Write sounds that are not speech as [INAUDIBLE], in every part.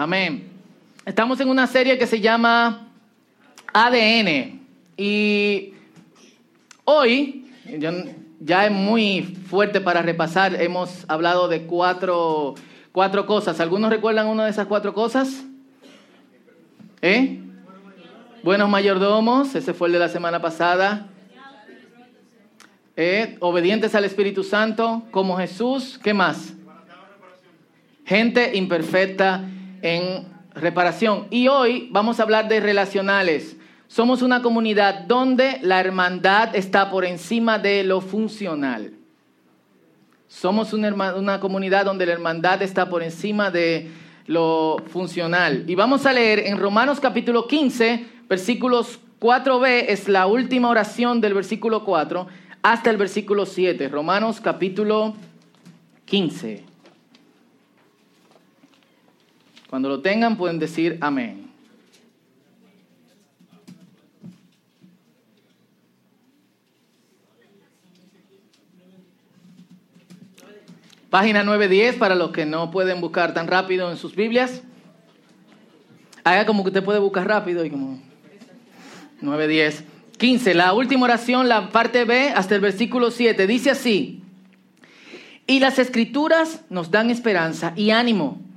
Amén. Estamos en una serie que se llama ADN. Y hoy, ya es muy fuerte para repasar, hemos hablado de cuatro, cuatro cosas. ¿Algunos recuerdan una de esas cuatro cosas? ¿Eh? Buenos mayordomos, ese fue el de la semana pasada. ¿Eh? Obedientes al Espíritu Santo, como Jesús. ¿Qué más? Gente imperfecta en reparación. Y hoy vamos a hablar de relacionales. Somos una comunidad donde la hermandad está por encima de lo funcional. Somos una, una, comunidad donde la hermandad está por encima de lo funcional. Y vamos a leer en Romanos capítulo 15, versículos 4b, es la última oración del versículo 4, hasta el versículo 7. Romanos capítulo 15. Cuando lo tengan pueden decir amén. Página 910 para los que no pueden buscar tan rápido en sus Biblias. Haga como que usted puede buscar rápido y como 910. 15, la última oración, la parte B hasta el versículo 7, dice así. Y las escrituras nos dan esperanza y ánimo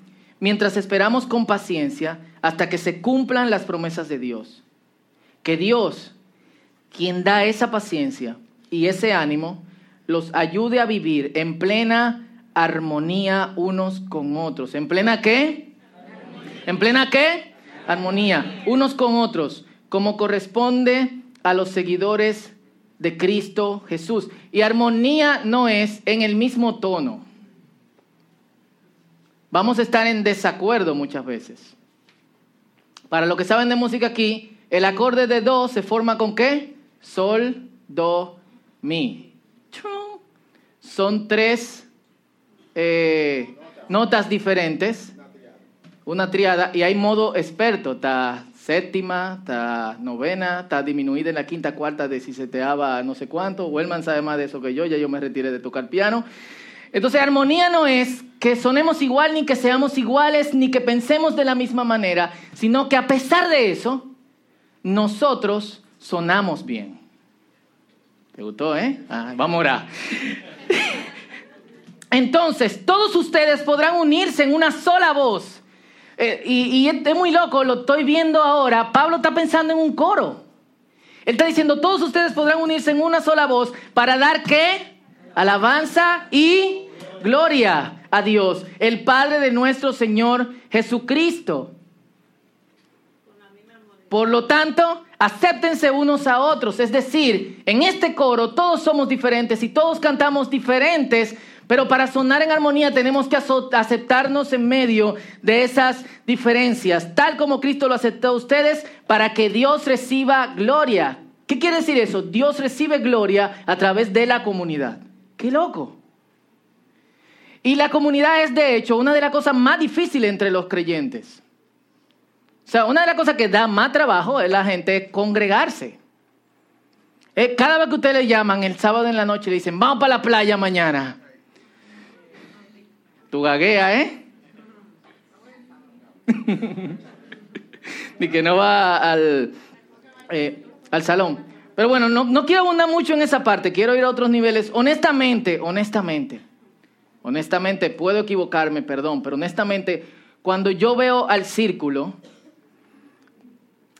mientras esperamos con paciencia hasta que se cumplan las promesas de Dios. Que Dios, quien da esa paciencia y ese ánimo, los ayude a vivir en plena armonía unos con otros. ¿En plena qué? ¿En plena qué? Armonía, unos con otros, como corresponde a los seguidores de Cristo Jesús. Y armonía no es en el mismo tono vamos a estar en desacuerdo muchas veces. Para los que saben de música aquí, el acorde de do se forma con qué? Sol, do, mi. Son tres eh, notas diferentes, una triada, y hay modo experto, está séptima, está novena, está disminuida en la quinta, cuarta, de si se te no sé cuánto. Wellman sabe más de eso que yo, ya yo me retiré de tocar piano. Entonces, armonía no es que sonemos igual, ni que seamos iguales, ni que pensemos de la misma manera, sino que a pesar de eso, nosotros sonamos bien. ¿Te gustó, eh? Ah, vamos a orar. [LAUGHS] Entonces, todos ustedes podrán unirse en una sola voz. Eh, y, y es muy loco, lo estoy viendo ahora. Pablo está pensando en un coro. Él está diciendo, todos ustedes podrán unirse en una sola voz para dar qué? Alabanza y gloria a Dios, el Padre de nuestro Señor Jesucristo. Por lo tanto, acéptense unos a otros. Es decir, en este coro todos somos diferentes y todos cantamos diferentes, pero para sonar en armonía tenemos que aceptarnos en medio de esas diferencias, tal como Cristo lo aceptó a ustedes, para que Dios reciba gloria. ¿Qué quiere decir eso? Dios recibe gloria a través de la comunidad. Qué loco. Y la comunidad es, de hecho, una de las cosas más difíciles entre los creyentes. O sea, una de las cosas que da más trabajo es la gente congregarse. Eh, cada vez que ustedes le llaman el sábado en la noche le dicen, vamos para la playa mañana. Tu gaguea, ¿eh? [LAUGHS] Ni que no va al, eh, al salón. Pero bueno, no, quiero abundar mucho en esa parte, quiero ir a otros niveles. Honestamente, honestamente, honestamente, puedo equivocarme, perdón, pero honestamente, cuando yo veo al círculo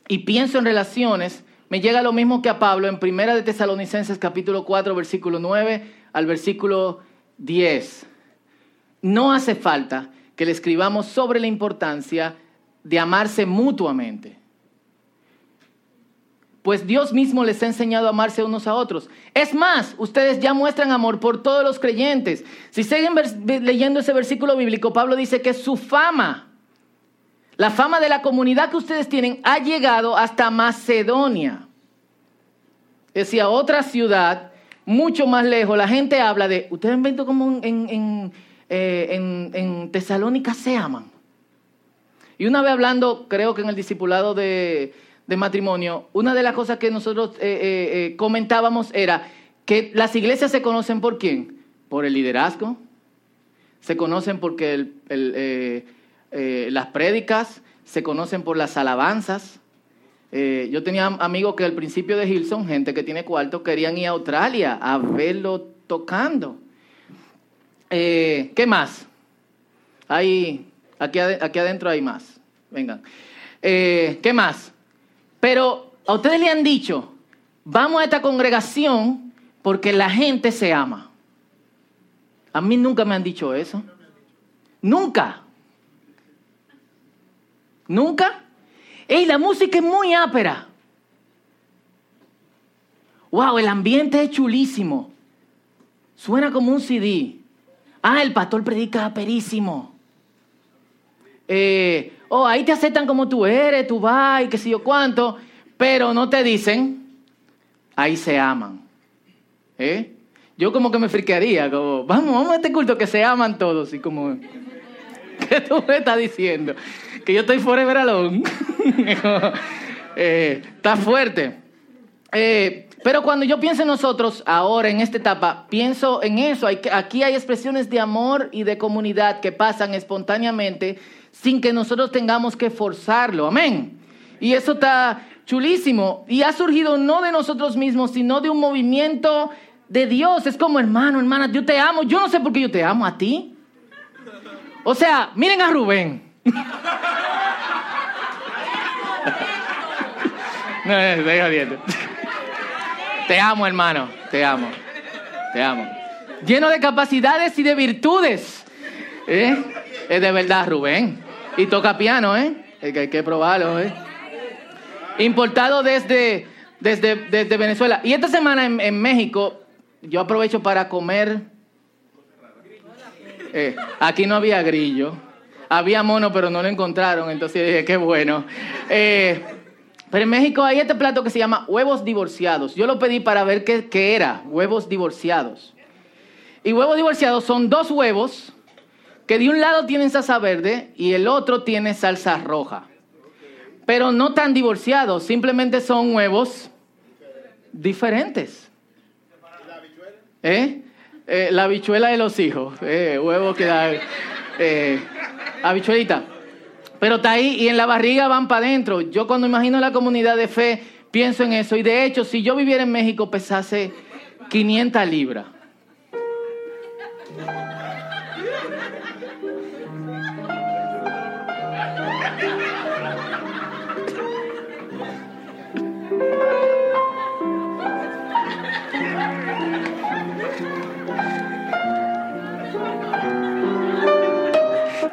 y pienso en relaciones, me llega lo mismo que a Pablo en Primera de Tesalonicenses capítulo 4, versículo 9 al versículo 10. No hace falta que le escribamos sobre la importancia de amarse mutuamente pues Dios mismo les ha enseñado a amarse unos a otros. Es más, ustedes ya muestran amor por todos los creyentes. Si siguen leyendo ese versículo bíblico, Pablo dice que su fama, la fama de la comunidad que ustedes tienen, ha llegado hasta Macedonia. Es decir, a otra ciudad, mucho más lejos. La gente habla de, ustedes han visto como en, en, eh, en, en Tesalónica se aman. Y una vez hablando, creo que en el discipulado de de matrimonio, una de las cosas que nosotros eh, eh, eh, comentábamos era que las iglesias se conocen por quién? Por el liderazgo, se conocen porque eh, las prédicas, se conocen por las alabanzas. Yo tenía amigos que al principio de Hilson, gente que tiene cuarto, querían ir a Australia a verlo tocando. ¿Qué más? Hay, aquí, aquí adentro hay más. Vengan. ¿Qué más? Pero a ustedes le han dicho, vamos a esta congregación porque la gente se ama. A mí nunca me han dicho eso. Nunca. ¿Nunca? ¡Ey, la música es muy ápera! ¡Wow! El ambiente es chulísimo. Suena como un CD. Ah, el pastor predica aperísimo. Eh, oh, ahí te aceptan como tú eres, tú vas y qué sé yo cuánto, pero no te dicen, ahí se aman. ¿Eh? Yo como que me friquearía, como, vamos, vamos a este culto que se aman todos, y como, [LAUGHS] ¿qué tú me estás diciendo? que yo estoy forever alone. [LAUGHS] eh, está fuerte. Eh, pero cuando yo pienso en nosotros ahora, en esta etapa, pienso en eso. aquí hay expresiones de amor y de comunidad que pasan espontáneamente sin que nosotros tengamos que forzarlo. Amén. Y eso está chulísimo. Y ha surgido no de nosotros mismos, sino de un movimiento de Dios. Es como, hermano, hermana, yo te amo. Yo no sé por qué yo te amo a ti. O sea, miren a Rubén. [LAUGHS] No, [LAUGHS] Te amo, hermano. Te amo. Te amo. Lleno de capacidades y de virtudes. ¿Eh? Es de verdad, Rubén. Y toca piano, ¿eh? hay que probarlo, ¿eh? Importado desde, desde, desde Venezuela. Y esta semana en, México, yo aprovecho para comer. Eh, aquí no había grillo. Había mono, pero no lo encontraron. Entonces dije, qué bueno. Eh, pero en México hay este plato que se llama huevos divorciados. Yo lo pedí para ver qué, era, huevos divorciados. Y huevos divorciados son dos huevos que de un lado tienen salsa verde y el otro tiene salsa roja. Pero no tan divorciados, simplemente son huevos diferentes. ¿Eh? ¿Eh? la habichuela de los hijos. Eh, huevo que da. Eh, habichuelita. Pero está ahí y en la barriga van para adentro. Yo cuando imagino la comunidad de fe, pienso en eso. Y de hecho, si yo viviera en México, pesase 500 libras.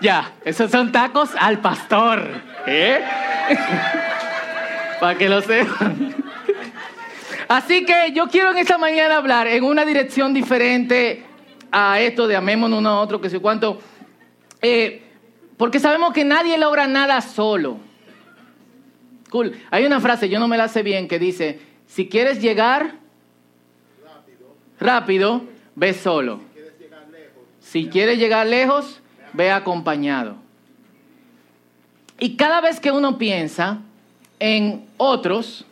Ya, esos son tacos al pastor. ¿Eh? [LAUGHS] Para que lo sepan. Así que yo quiero en esta mañana hablar en una dirección diferente a esto de amémonos uno a otro, que sé cuánto. Eh, porque sabemos que nadie logra nada solo. Cool. Hay una frase, yo no me la sé bien, que dice, si quieres llegar rápido, rápido ve solo. Si quieres llegar lejos, ve acompañado. Y cada vez que uno piensa en otros,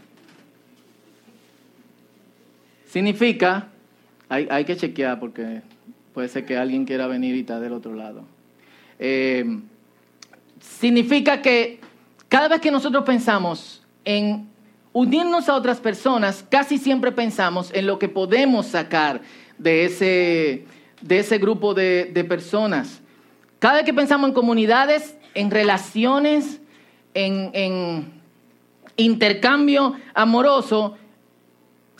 significa, hay, que chequear porque puede ser que alguien quiera venir y está del otro lado. Eh, significa que cada vez que nosotros pensamos en unirnos a otras personas, casi siempre pensamos en lo que podemos sacar de ese, de ese grupo de, de personas. Cada vez que pensamos en comunidades, en relaciones, en, intercambio amoroso,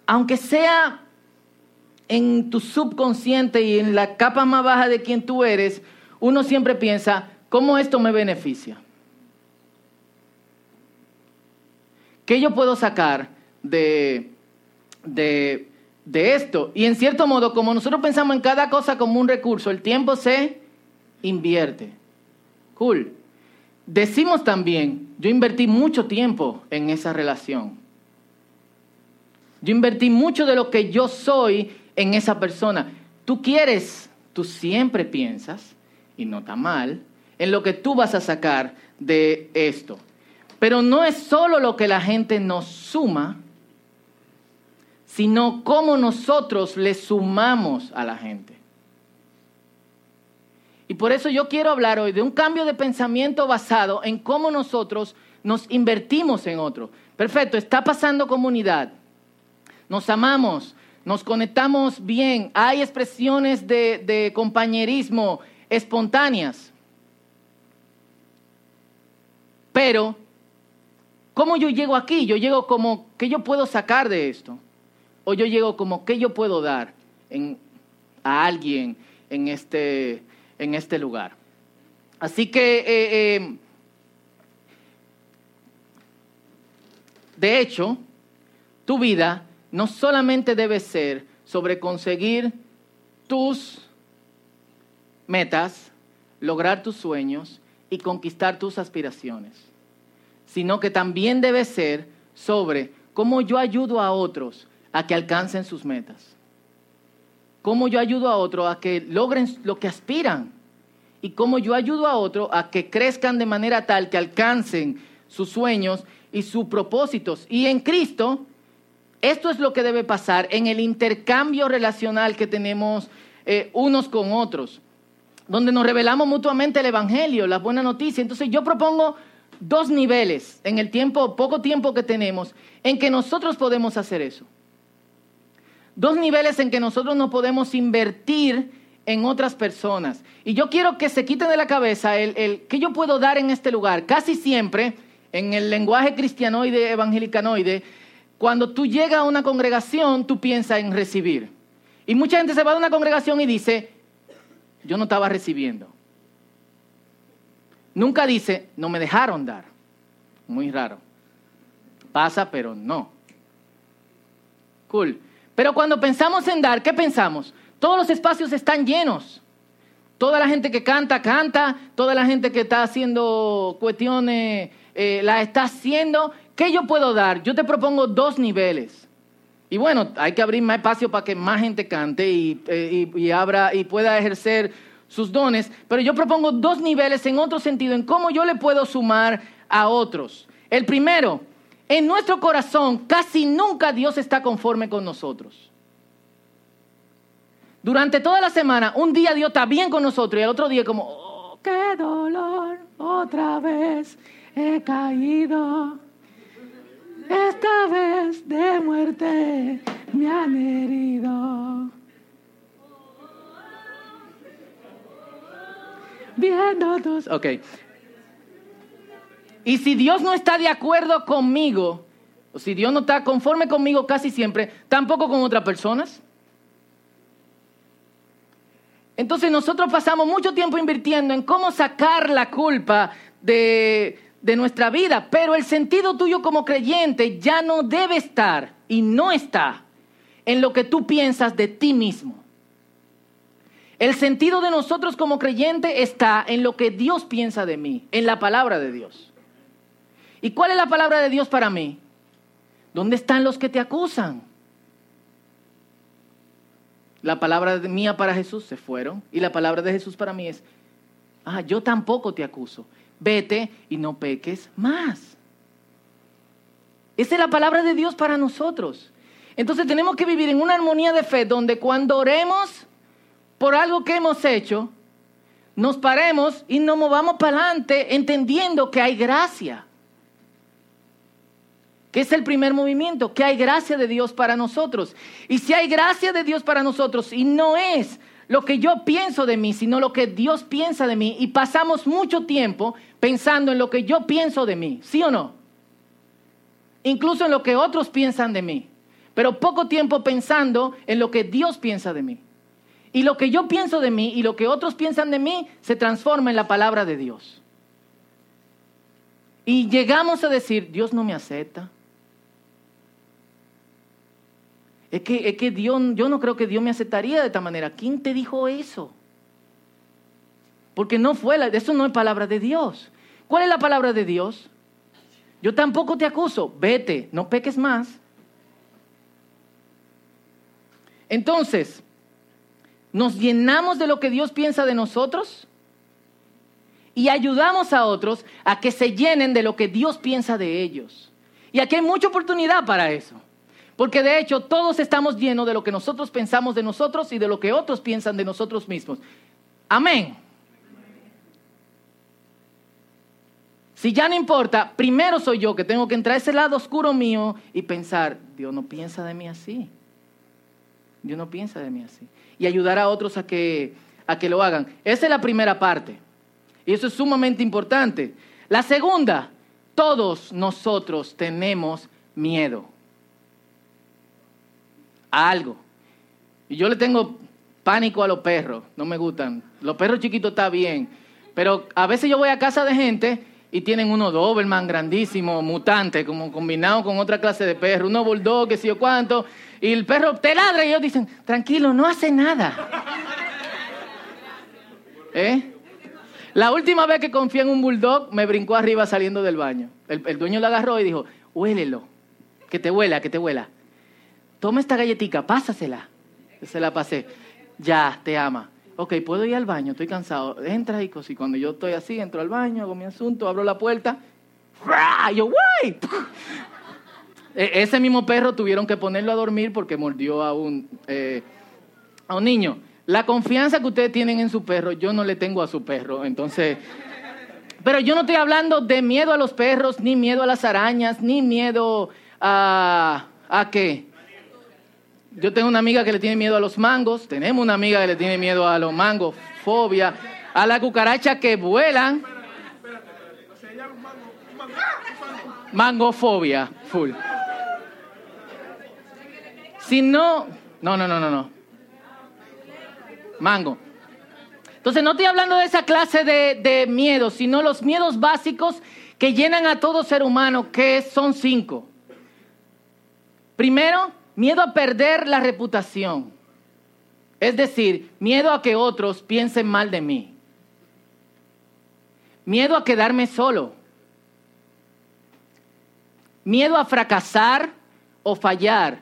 aunque sea en tu subconsciente y en la capa más baja de quien tú eres, uno siempre piensa, ¿cómo esto me beneficia? ¿Qué yo puedo sacar de, de, de, esto? Y en cierto modo, como nosotros pensamos en cada cosa como un recurso, el tiempo se invierte. Cool. Decimos también, yo invertí mucho tiempo en esa relación. Yo invertí mucho de lo que yo soy en esa persona. Tú quieres, tú siempre piensas, y no está mal, en lo que tú vas a sacar de esto. Pero no es solo lo que la gente nos suma, sino cómo nosotros le sumamos a la gente. Y por eso yo quiero hablar hoy de un cambio de pensamiento basado en cómo nosotros nos invertimos en otro. Perfecto, está pasando comunidad. Nos amamos, nos conectamos bien, hay expresiones de, compañerismo espontáneas. Pero, ¿cómo yo llego aquí? Yo llego como, ¿qué yo puedo sacar de esto? O yo llego como, ¿qué yo puedo dar a alguien en este, en este lugar? Así que, eh, eh, de hecho, tu vida no solamente debe ser sobre conseguir tus metas, lograr tus sueños y conquistar tus aspiraciones, sino que también debe ser sobre cómo yo ayudo a otros a que alcancen sus metas. Cómo yo ayudo a otro a que logren lo que aspiran. Y cómo yo ayudo a otro a que crezcan de manera tal que alcancen sus sueños y sus propósitos. Y en Cristo, esto es lo que debe pasar en el intercambio relacional que tenemos eh, unos con otros, donde nos revelamos mutuamente el Evangelio, la buena noticia. Entonces yo propongo dos niveles en el tiempo, poco tiempo que tenemos, en que nosotros podemos hacer eso dos niveles en que nosotros no podemos invertir en otras personas. Y yo quiero que se quiten de la cabeza el, el que yo puedo dar en este lugar. Casi siempre, en el lenguaje cristianoide, evangelicanoide, cuando tú llegas a una congregación, tú piensas en recibir. Y mucha gente se va de una congregación y dice, yo no estaba recibiendo. Nunca dice, no me dejaron dar. Muy raro. Pasa, pero no. Cool. Pero cuando pensamos en dar, ¿qué pensamos? Todos los espacios están llenos. Toda la gente que canta, canta. Toda la gente que está haciendo cuestiones, eh, la está haciendo. ¿Qué yo puedo dar? Yo te propongo dos niveles. Y bueno, hay que abrir más espacio para que más gente cante y, eh, y, abra, y pueda ejercer sus dones. Pero yo propongo dos niveles en otro sentido, en cómo yo le puedo sumar a otros. El primero, en nuestro corazón casi nunca Dios está conforme con nosotros. Durante toda la semana, un día Dios está bien con nosotros y el otro día como, oh, qué dolor, otra vez he caído. Esta vez de muerte me han herido. Viendo tus... Ok. Y si Dios no está de acuerdo conmigo, o si Dios no está conforme conmigo casi siempre, tampoco con otras personas. Entonces nosotros pasamos mucho tiempo invirtiendo en cómo sacar la culpa de, de nuestra vida, pero el sentido tuyo como creyente ya no debe estar y no está en lo que tú piensas de ti mismo. El sentido de nosotros como creyente está en lo que Dios piensa de mí, en la palabra de Dios. ¿Y cuál es la palabra de Dios para mí? ¿Dónde están los que te acusan? La palabra mía para Jesús se fueron y la palabra de Jesús para mí es, ah, yo tampoco te acuso. Vete y no peques más. Esa es la palabra de Dios para nosotros. Entonces tenemos que vivir en una armonía de fe donde cuando oremos por algo que hemos hecho, nos paremos y nos movamos para adelante entendiendo que hay gracia que es el primer movimiento, que hay gracia de Dios para nosotros. Y si hay gracia de Dios para nosotros y no es lo que yo pienso de mí, sino lo que Dios piensa de mí, y pasamos mucho tiempo pensando en lo que yo pienso de mí, ¿sí o no? Incluso en lo que otros piensan de mí, pero poco tiempo pensando en lo que Dios piensa de mí. Y lo que yo pienso de mí y lo que otros piensan de mí se transforma en la palabra de Dios. Y llegamos a decir, Dios no me acepta. Es que, es que Dios, yo no creo que Dios me aceptaría de esta manera. ¿Quién te dijo eso? Porque no fue, la, eso no es palabra de Dios. ¿Cuál es la palabra de Dios? Yo tampoco te acuso, vete, no peques más. Entonces, ¿nos llenamos de lo que Dios piensa de nosotros? Y ayudamos a otros a que se llenen de lo que Dios piensa de ellos. Y aquí hay mucha oportunidad para eso. Porque de hecho todos estamos llenos de lo que nosotros pensamos de nosotros y de lo que otros piensan de nosotros mismos. Amén. Si ya no importa, primero soy yo que tengo que entrar a ese lado oscuro mío y pensar, Dios no piensa de mí así. Dios no piensa de mí así. Y ayudar a otros a que, a que lo hagan. Esa es la primera parte. Y eso es sumamente importante. La segunda, todos nosotros tenemos miedo a algo. Y yo le tengo pánico a los perros, no me gustan. Los perros chiquitos está bien, pero a veces yo voy a casa de gente y tienen uno Doberman grandísimo, mutante, como combinado con otra clase de perro, uno bulldog, que sé yo cuánto, y el perro te ladra y ellos dicen, tranquilo, no hace nada. [LAUGHS] ¿Eh? La última vez que confié en un bulldog, me brincó arriba saliendo del baño. El, el dueño lo agarró y dijo, huélelo, que te huela, que te huela. Toma esta galletita, pásasela. Se la pasé. Ya, te ama. Ok, puedo ir al baño, estoy cansado. Entra, y Y cuando yo estoy así, entro al baño, hago mi asunto, abro la puerta. Yo, ¡guay! [LAUGHS] E, ese mismo perro tuvieron que ponerlo a dormir porque mordió a un, eh, a un niño. La confianza que ustedes tienen en su perro, yo no le tengo a su perro. Entonces, pero yo no estoy hablando de miedo a los perros, ni miedo a las arañas, ni miedo a... ¿A qué? Yo tengo una amiga que le tiene miedo a los mangos, tenemos una amiga que le tiene miedo a los mangos, fobia, a la cucaracha que vuelan. Mangofobia, full. Si no, no, no, no, no, no. Mango. Entonces no estoy hablando de esa clase de, de miedos, sino los miedos básicos que llenan a todo ser humano, que son cinco. Primero, Miedo a perder la reputación. Es decir, miedo a que otros piensen mal de mí. Miedo a quedarme solo. Miedo a fracasar o fallar.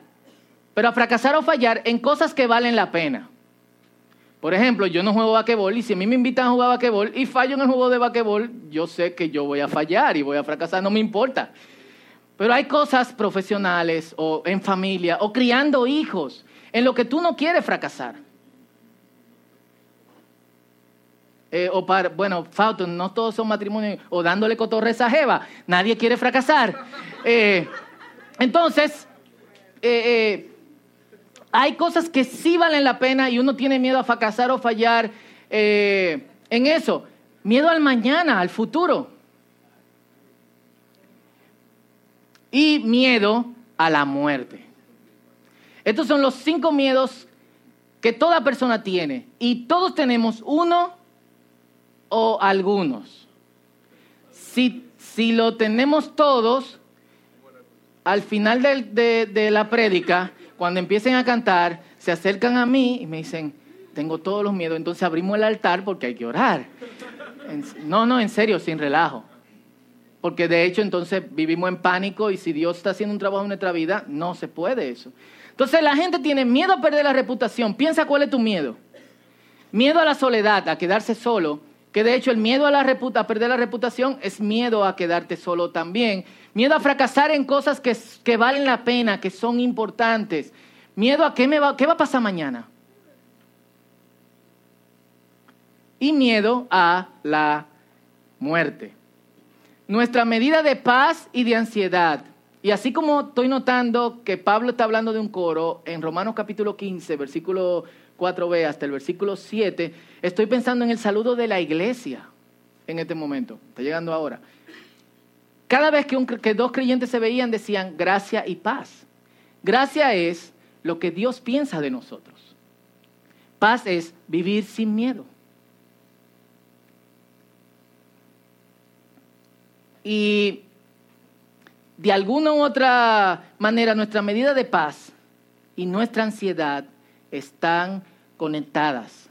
Pero a fracasar o fallar en cosas que valen la pena. Por ejemplo, yo no juego basquetbol y si a mí me invitan a jugar basquetbol y fallo en el juego de basquetbol, yo sé que yo voy a fallar y voy a fracasar, no me importa. Pero hay cosas profesionales o en familia o criando hijos en lo que tú no quieres fracasar. Eh, o para, bueno, Fausto, no todos son matrimonios, o dándole cotorreza a Jeva, nadie quiere fracasar. Eh, entonces, eh, hay cosas que sí valen la pena y uno tiene miedo a fracasar o fallar en eso. Miedo al mañana, al futuro. Y miedo a la muerte. Estos son los cinco miedos que toda persona tiene y todos tenemos uno o algunos. Si, si lo tenemos todos, al final de, de la prédica, cuando empiecen a cantar, se acercan a mí y me dicen, tengo todos los miedos, entonces abrimos el altar porque hay que orar. No, no, en serio, sin relajo. Porque de hecho entonces vivimos en pánico y si Dios está haciendo un trabajo en nuestra vida, no se puede eso. Entonces la gente tiene miedo a perder la reputación. Piensa cuál es tu miedo. Miedo a la soledad, a quedarse solo. Que de hecho el miedo a, la a perder la reputación es miedo a quedarte solo también. Miedo a fracasar en cosas que, que valen la pena, que son importantes. Miedo a qué, me va, qué va a pasar mañana. Y miedo a la muerte nuestra medida de paz y de ansiedad. Y así como estoy notando que Pablo está hablando de un coro en Romanos capítulo 15, versículo 4b hasta el versículo 7, estoy pensando en el saludo de la iglesia en este momento. Está llegando ahora. Cada vez que, que dos creyentes se veían decían gracia y paz. Gracia es lo que Dios piensa de nosotros. Paz es vivir sin miedo. Y de alguna u otra manera nuestra medida de paz y nuestra ansiedad están conectadas,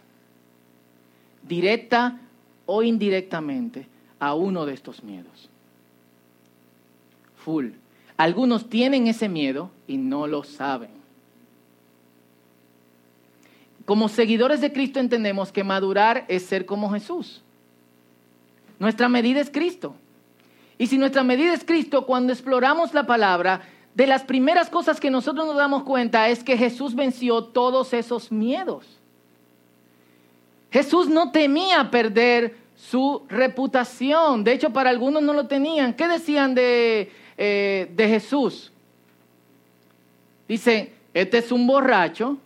directa o indirectamente, a uno de estos miedos. Full. Algunos tienen ese miedo y no lo saben. Como seguidores de Cristo entendemos que madurar es ser como Jesús. Nuestra medida es Cristo. Y si nuestra medida es Cristo, cuando exploramos la palabra, de las primeras cosas que nosotros nos damos cuenta es que Jesús venció todos esos miedos. Jesús no temía perder su reputación. De hecho, para algunos no lo tenían. ¿Qué decían de, eh, de Jesús? Dicen, este es un borracho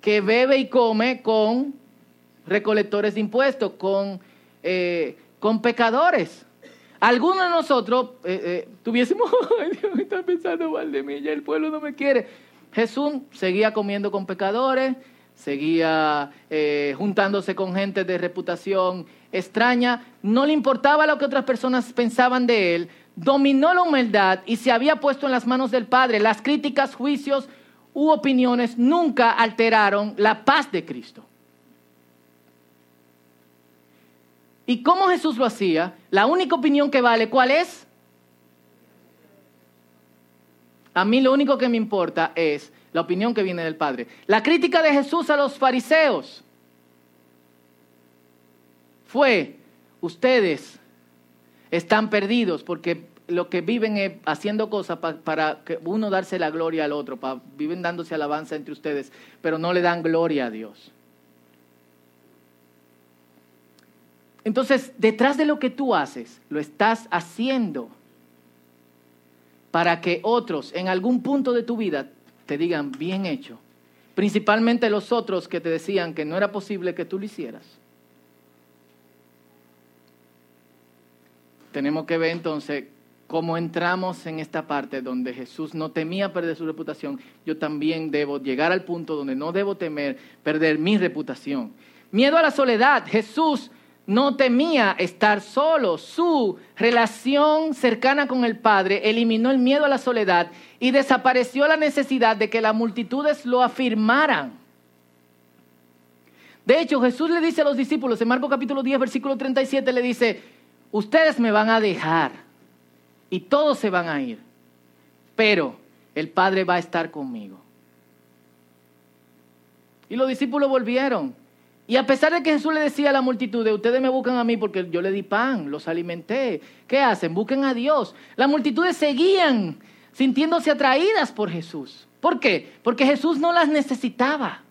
que bebe y come con recolectores de impuestos, con, eh, con pecadores. Algunos de nosotros eh, eh, tuviésemos, [LAUGHS] ay Dios, está pensando mal de mí, ya el pueblo no me quiere. Jesús seguía comiendo con pecadores, seguía juntándose con gente de reputación extraña, no le importaba lo que otras personas pensaban de él, dominó la humildad y se había puesto en las manos del Padre. Las críticas, juicios u opiniones nunca alteraron la paz de Cristo. ¿Y cómo Jesús lo hacía? La única opinión que vale, ¿cuál es? A mí lo único que me importa es la opinión que viene del Padre. La crítica de Jesús a los fariseos fue, ustedes están perdidos porque lo que viven es haciendo cosas para que uno darse la gloria al otro, viven dándose alabanza entre ustedes, pero no le dan gloria a Dios. Entonces, detrás de lo que tú haces, lo estás haciendo para que otros en algún punto de tu vida te digan bien hecho. Principalmente los otros que te decían que no era posible que tú lo hicieras. tenemos que ver entonces cómo entramos en esta parte donde Jesús no temía perder su reputación, yo también debo llegar al punto donde no debo temer perder mi reputación. Miedo a la soledad. Jesús no temía estar solo. Su relación cercana con el Padre eliminó el miedo a la soledad y desapareció la necesidad de que las multitudes lo afirmaran. De hecho, Jesús le dice a los discípulos en Marcos capítulo 10, versículo 37, le dice, ustedes me van a dejar y todos se van a ir, pero el Padre va a estar conmigo. Y los discípulos volvieron. Y a pesar de que Jesús le decía a la multitud, ustedes me buscan a mí porque yo le di pan, los alimenté. ¿Qué hacen? Busquen a Dios. Las multitudes seguían sintiéndose atraídas por Jesús. ¿Por qué? Porque Jesús no las necesitaba.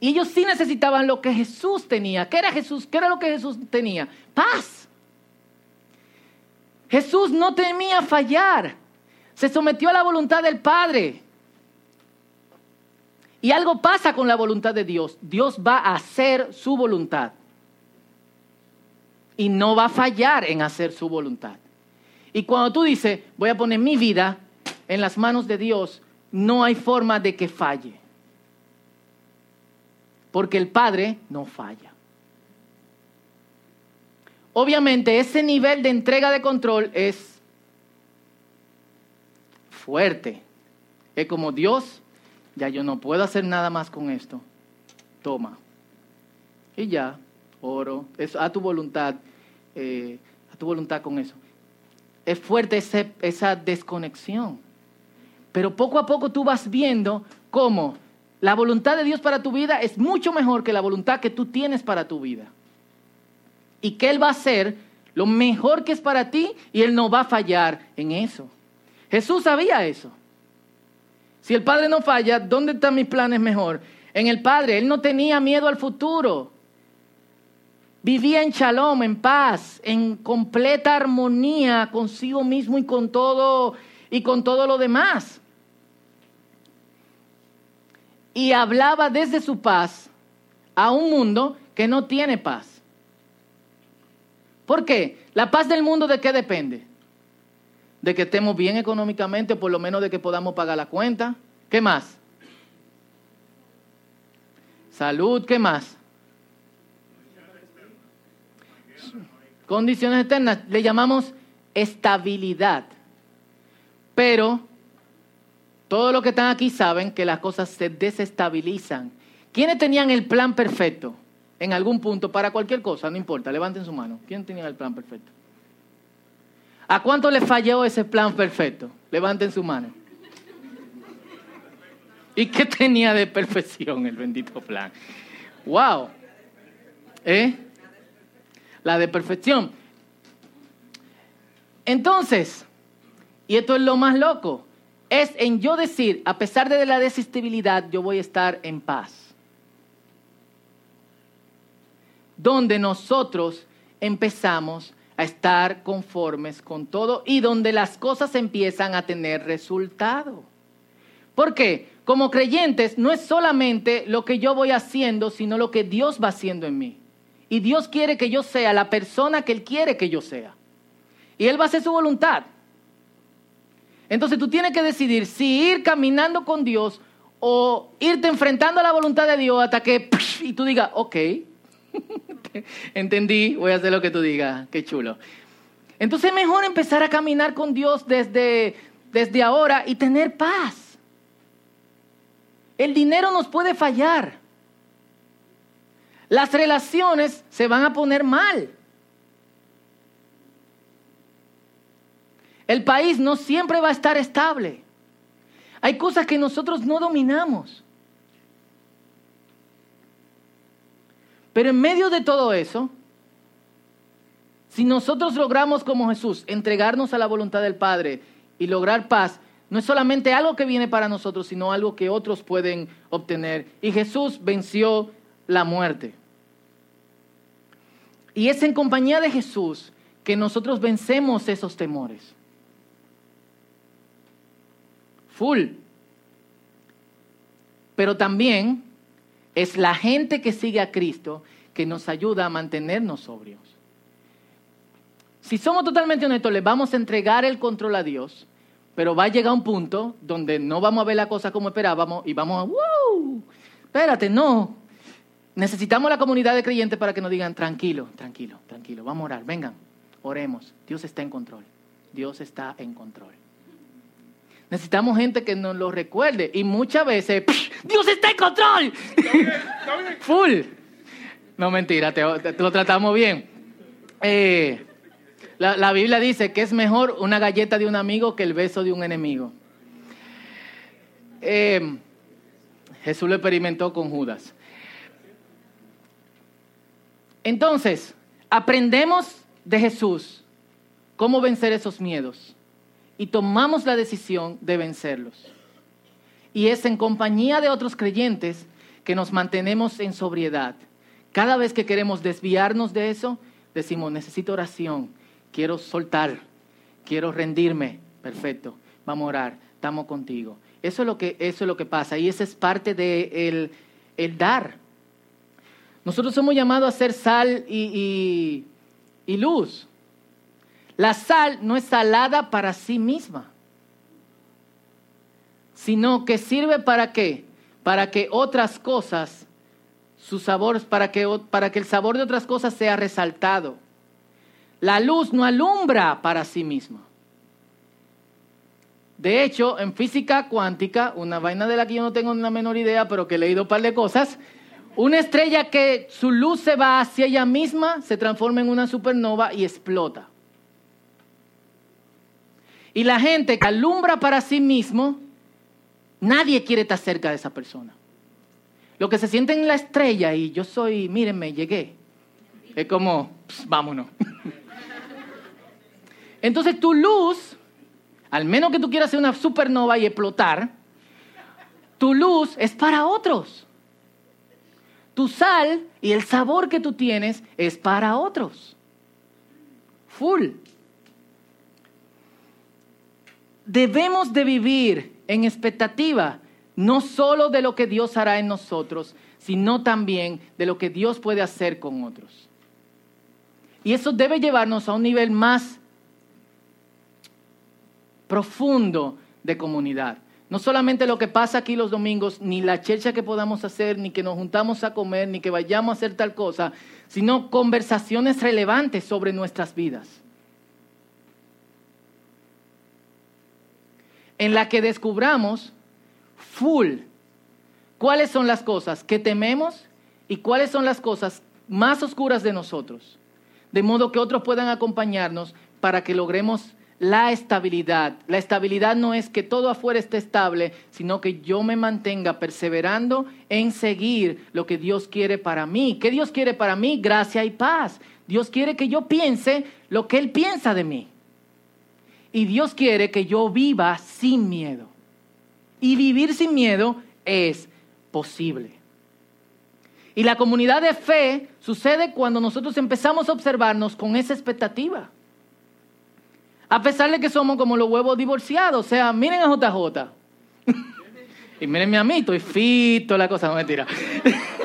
Y ellos sí necesitaban lo que Jesús tenía. ¿Qué era Jesús? ¿Qué era lo que Jesús tenía? Paz. Jesús no temía fallar. Se sometió a la voluntad del Padre. Y algo pasa con la voluntad de Dios. Dios va a hacer su voluntad. Y no va a fallar en hacer su voluntad. Y cuando tú dices, voy a poner mi vida en las manos de Dios, no hay forma de que falle. Porque el Padre no falla. Obviamente ese nivel de entrega de control es fuerte. Es como Dios, ya yo no puedo hacer nada más con esto. Toma. Y ya, oro, es a tu voluntad, eh, a tu voluntad con eso. Es fuerte esa desconexión. Pero poco a poco tú vas viendo cómo la voluntad de Dios para tu vida es mucho mejor que la voluntad que tú tienes para tu vida y que Él va a hacer lo mejor que es para ti y Él no va a fallar en eso. Jesús sabía eso. Si el Padre no falla, ¿dónde están mis planes mejor? En el Padre, Él no tenía miedo al futuro. Vivía en shalom, en paz, en completa armonía consigo mismo y con todo y con todo lo demás. Y hablaba desde su paz a un mundo que no tiene paz. ¿Por qué? ¿La paz del mundo de qué depende? De que estemos bien económicamente, por lo menos de que podamos pagar la cuenta. ¿Qué más? Salud, ¿qué más? Condiciones externas, le llamamos estabilidad. Pero todos los que están aquí saben que las cosas se desestabilizan. ¿Quiénes tenían el plan perfecto? en algún punto para cualquier cosa, no importa, levanten su mano. ¿Quién tenía el plan perfecto? ¿A cuánto le falló ese plan perfecto? Levanten su mano. ¿Y qué tenía de perfección el bendito plan? ¡Wow! ¿Eh? La de perfección. Entonces, y esto es lo más loco, es en yo decir, a pesar de la desestabilidad, yo voy a estar en paz. donde nosotros empezamos a estar conformes con todo y donde las cosas empiezan a tener resultado. ¿Por qué? Como creyentes no es solamente lo que yo voy haciendo, sino lo que Dios va haciendo en mí. Y Dios quiere que yo sea la persona que Él quiere que yo sea. Y Él va a hacer su voluntad. Entonces tú tienes que decidir si ir caminando con Dios o irte enfrentando a la voluntad de Dios hasta que y tú digas, ok, [LAUGHS] entendí, voy a hacer lo que tú digas, qué chulo. Entonces es mejor empezar a caminar con Dios desde, desde ahora y tener paz. El dinero nos puede fallar. Las relaciones se van a poner mal. El país no siempre va a estar estable. Hay cosas que nosotros no dominamos. Pero en medio de todo eso, si nosotros logramos como Jesús entregarnos a la voluntad del Padre y lograr paz, no es solamente algo que viene para nosotros, sino algo que otros pueden obtener. Y Jesús venció la muerte. Y es en compañía de Jesús que nosotros vencemos esos temores. full. Pero también es la gente que sigue a Cristo que nos ayuda a mantenernos sobrios. Si somos totalmente honestos, le vamos a entregar el control a Dios, pero va a llegar un punto donde no vamos a ver la cosa como esperábamos y vamos a, ¡wow! Espérate, no. Necesitamos la comunidad de creyentes para que nos digan, tranquilo, tranquilo, tranquilo, vamos a orar, vengan, oremos. Dios está en control. Dios está en control. Necesitamos gente que nos lo recuerde. Y muchas veces, Dios está en control. Full. No, mentira, te, lo tratamos bien. Eh, la, Biblia dice que es mejor una galleta de un amigo que el beso de un enemigo. Eh, Jesús lo experimentó con Judas. Entonces, aprendemos de Jesús cómo vencer esos miedos y tomamos la decisión de vencerlos. Y es en compañía de otros creyentes que nos mantenemos en sobriedad. Cada vez que queremos desviarnos de eso, decimos, necesito oración, quiero soltar, quiero rendirme. Perfecto, vamos a orar, estamos contigo. Eso es lo que, eso es lo que pasa y esa es parte del de el, dar. Nosotros somos llamados a ser sal y luz. La sal no es salada para sí misma, sino que sirve para qué? Para que otras cosas, sus sabores, para que, para que el sabor de otras cosas sea resaltado. La luz no alumbra para sí misma. De hecho, en física cuántica, una vaina de la que yo no tengo una menor idea, pero que he leído un par de cosas, una estrella que su luz se va hacia ella misma se transforma en una supernova y explota. Y la gente que alumbra para sí mismo, nadie quiere estar cerca de esa persona. Lo que se siente en la estrella y yo soy, mírenme, llegué. Es como, vámonos. [LAUGHS] Entonces tu luz, al menos que tú quieras ser una supernova y explotar, tu luz es para otros. Tu sal y el sabor que tú tienes es para otros. Full debemos de vivir en expectativa, no solo de lo que Dios hará en nosotros, sino también de lo que Dios puede hacer con otros. Y eso debe llevarnos a un nivel más profundo de comunidad. No solamente lo que pasa aquí los domingos, ni la checha que podamos hacer, ni que nos juntamos a comer, ni que vayamos a hacer tal cosa, sino conversaciones relevantes sobre nuestras vidas. En la que descubramos full cuáles son las cosas que tememos y cuáles son las cosas más oscuras de nosotros, de modo que otros puedan acompañarnos para que logremos la estabilidad. La estabilidad no es que todo afuera esté estable, sino que yo me mantenga perseverando en seguir lo que Dios quiere para mí. ¿Qué Dios quiere para mí? Gracia y paz. Dios quiere que yo piense lo que Él piensa de mí. Y Dios quiere que yo viva sin miedo. Y vivir sin miedo es posible. Y la comunidad de fe sucede cuando nosotros empezamos a observarnos con esa expectativa. A pesar de que somos como los huevos divorciados. O sea, miren a JJ. [LAUGHS] y mírenme a mí, estoy fito, la cosa, no mentira. [LAUGHS]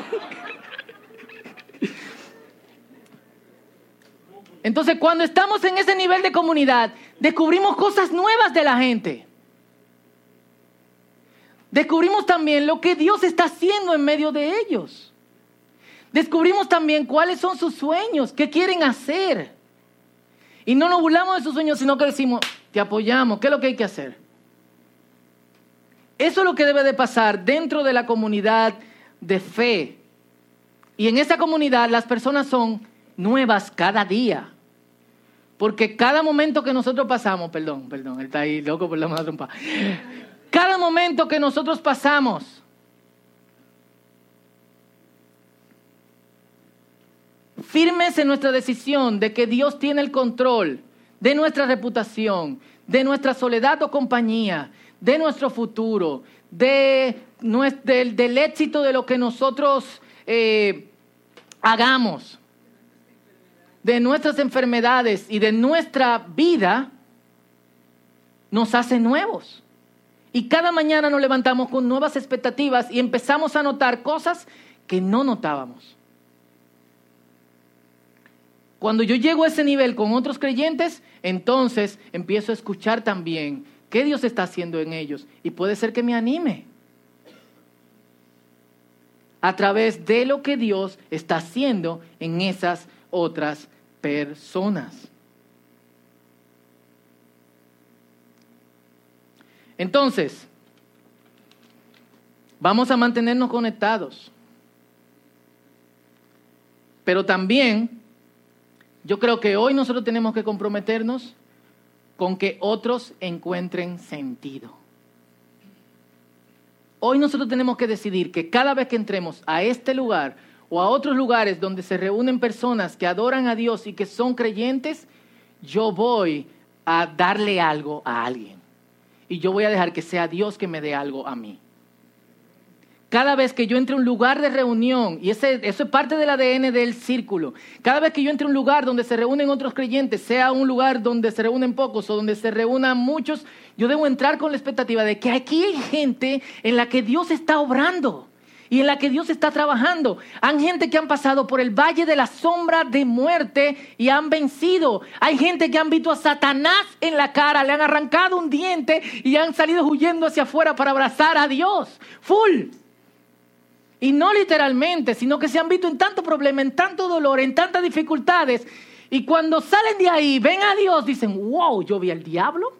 Entonces, cuando estamos en ese nivel de comunidad, descubrimos cosas nuevas de la gente. Descubrimos también lo que Dios está haciendo en medio de ellos. Descubrimos también cuáles son sus sueños, qué quieren hacer. Y no nos burlamos de sus sueños, sino que decimos, te apoyamos, ¿qué es lo que hay que hacer? Eso es lo que debe de pasar dentro de la comunidad de fe. Y en esa comunidad las personas son nuevas cada día. Porque cada momento que nosotros pasamos, perdón, perdón, él está ahí loco por la mala. Cada momento que nosotros pasamos, firmes en nuestra decisión de que Dios tiene el control de nuestra reputación, de nuestra soledad o compañía, de nuestro futuro, de, del, éxito de lo que nosotros eh, hagamos de nuestras enfermedades y de nuestra vida nos hace nuevos. Y cada mañana nos levantamos con nuevas expectativas y empezamos a notar cosas que no notábamos. Cuando yo llego a ese nivel con otros creyentes, entonces empiezo a escuchar también qué Dios está haciendo en ellos y puede ser que me anime a través de lo que Dios está haciendo en esas otras personas. Entonces, vamos a mantenernos conectados. Pero también, yo creo que hoy nosotros tenemos que comprometernos con que otros encuentren sentido. Hoy nosotros tenemos que decidir que cada vez que entremos a este lugar, o a otros lugares donde se reúnen personas que adoran a Dios y que son creyentes, yo voy a darle algo a alguien. Y yo voy a dejar que sea Dios que me dé algo a mí. Cada vez que yo entre a un lugar de reunión, y ese, eso es parte del ADN del círculo, cada vez que yo entre a un lugar donde se reúnen otros creyentes, sea un lugar donde se reúnen pocos o donde se reúnan muchos, yo debo entrar con la expectativa de que aquí hay gente en la que Dios está obrando y en la que Dios está trabajando. Hay gente que han pasado por el valle de la sombra de muerte y han vencido. Hay gente que han visto a Satanás en la cara, le han arrancado un diente y han salido huyendo hacia afuera para abrazar a Dios. Full. Y no literalmente, sino que se han visto en tanto problema, en tanto dolor, en tantas dificultades. Y cuando salen de ahí, ven a Dios, dicen, wow, yo vi al diablo.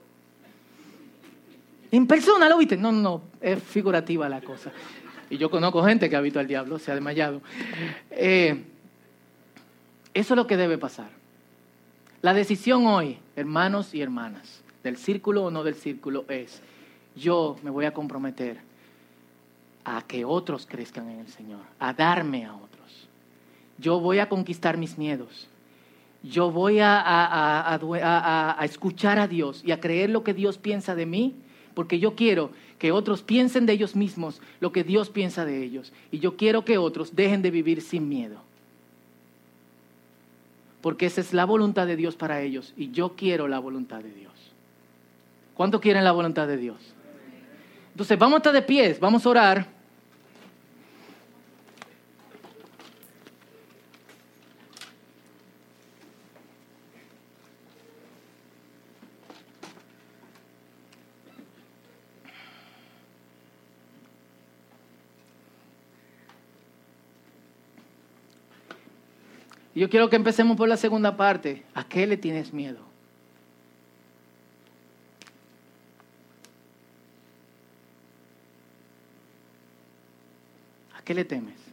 En persona lo viste. No, no, no, es figurativa la cosa. Y yo conozco gente que ha visto al diablo, se ha desmayado. Eh, eso es lo que debe pasar. La decisión hoy, hermanos y hermanas, del círculo o no del círculo, es, yo me voy a comprometer a que otros crezcan en el Señor, a darme a otros. Yo voy a conquistar mis miedos. Yo voy a, a, escuchar a Dios y a creer lo que Dios piensa de mí, porque yo quiero que otros piensen de ellos mismos lo que Dios piensa de ellos. Y yo quiero que otros dejen de vivir sin miedo. Porque esa es la voluntad de Dios para ellos y yo quiero la voluntad de Dios. ¿Cuánto quieren la voluntad de Dios? Entonces vamos a estar de pies, vamos a orar. Yo quiero que empecemos por la segunda parte. ¿A qué le tienes miedo? ¿A qué le temes?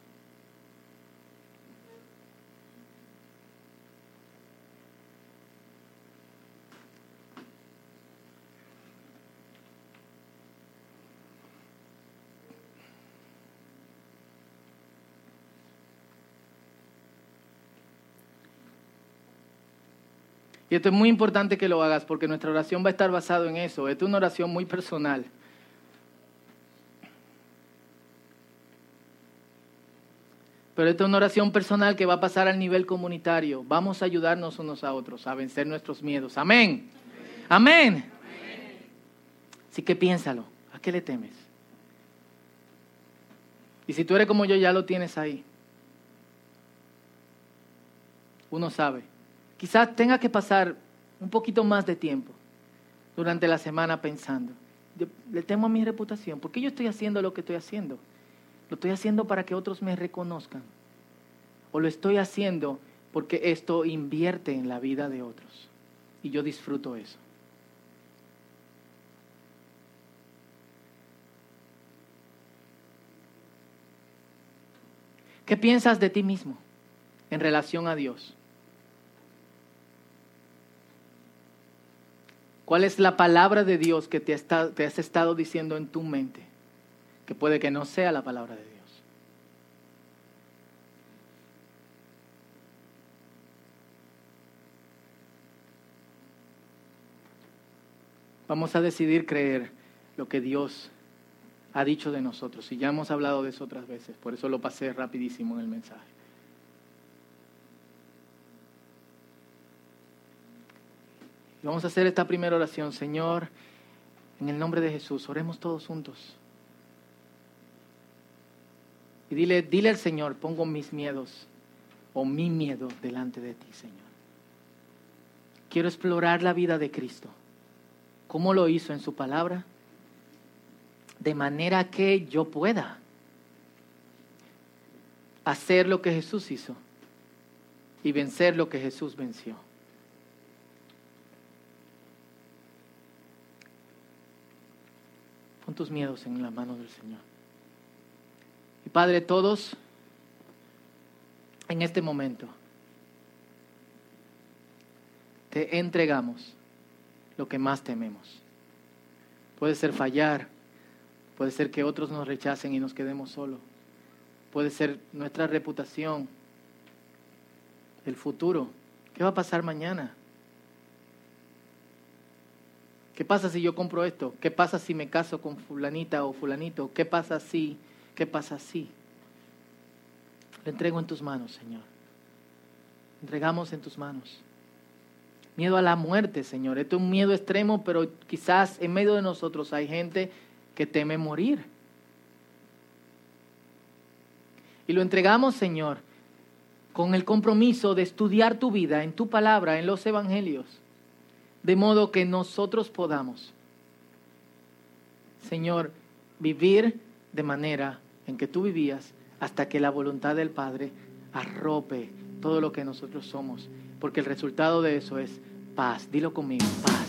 Y esto es muy importante que lo hagas porque nuestra oración va a estar basada en eso. Esto es una oración muy personal. Pero esta es una oración personal que va a pasar al nivel comunitario. Vamos a ayudarnos unos a otros a vencer nuestros miedos. Amén. Amén. Así que piénsalo. ¿A qué le temes? Y si tú eres como yo, ya lo tienes ahí. Uno sabe. Quizás tenga que pasar un poquito más de tiempo durante la semana pensando. le temo a mi reputación. ¿Por qué yo estoy haciendo lo que estoy haciendo? ¿Lo estoy haciendo para que otros me reconozcan? ¿O lo estoy haciendo porque esto invierte en la vida de otros? Y yo disfruto eso. ¿Qué piensas de ti mismo en relación a Dios? ¿Cuál es la palabra de Dios que te, te has estado diciendo en tu mente? que puede que no sea la palabra de Dios. Vamos a decidir creer lo que Dios ha dicho de nosotros. Y ya hemos hablado de eso otras veces, por eso lo pasé rapidísimo en el mensaje. Vamos a hacer esta primera oración. Señor, en el nombre de Jesús, oremos todos juntos. Y dile, dile al Señor, pongo mis miedos o mi miedo delante de ti, Señor. Quiero explorar la vida de Cristo. ¿Cómo lo hizo en su palabra? De manera que yo pueda hacer lo que Jesús hizo y vencer lo que Jesús venció. Tus miedos en la mano del Señor. Y Padre, todos en este momento te entregamos lo que más tememos. Puede ser fallar, puede ser que otros nos rechacen y nos quedemos solos, puede ser nuestra reputación, el futuro. ¿Qué va a pasar mañana? ¿Qué pasa si yo compro esto? ¿Qué pasa si me caso con fulanita o fulanito? ¿Qué pasa si ¿Qué pasa así? Lo entrego en tus manos, Señor. Entregamos en tus manos. Miedo a la muerte, Señor. Esto es un miedo extremo, pero quizás en medio de nosotros hay gente que teme morir. Y lo entregamos, Señor, con el compromiso de estudiar tu vida en tu palabra, en los evangelios, de modo que nosotros podamos, Señor, vivir de manera en que tú vivías hasta que la voluntad del Padre arrope todo lo que nosotros somos. Porque el resultado de eso es paz. Dilo conmigo, paz.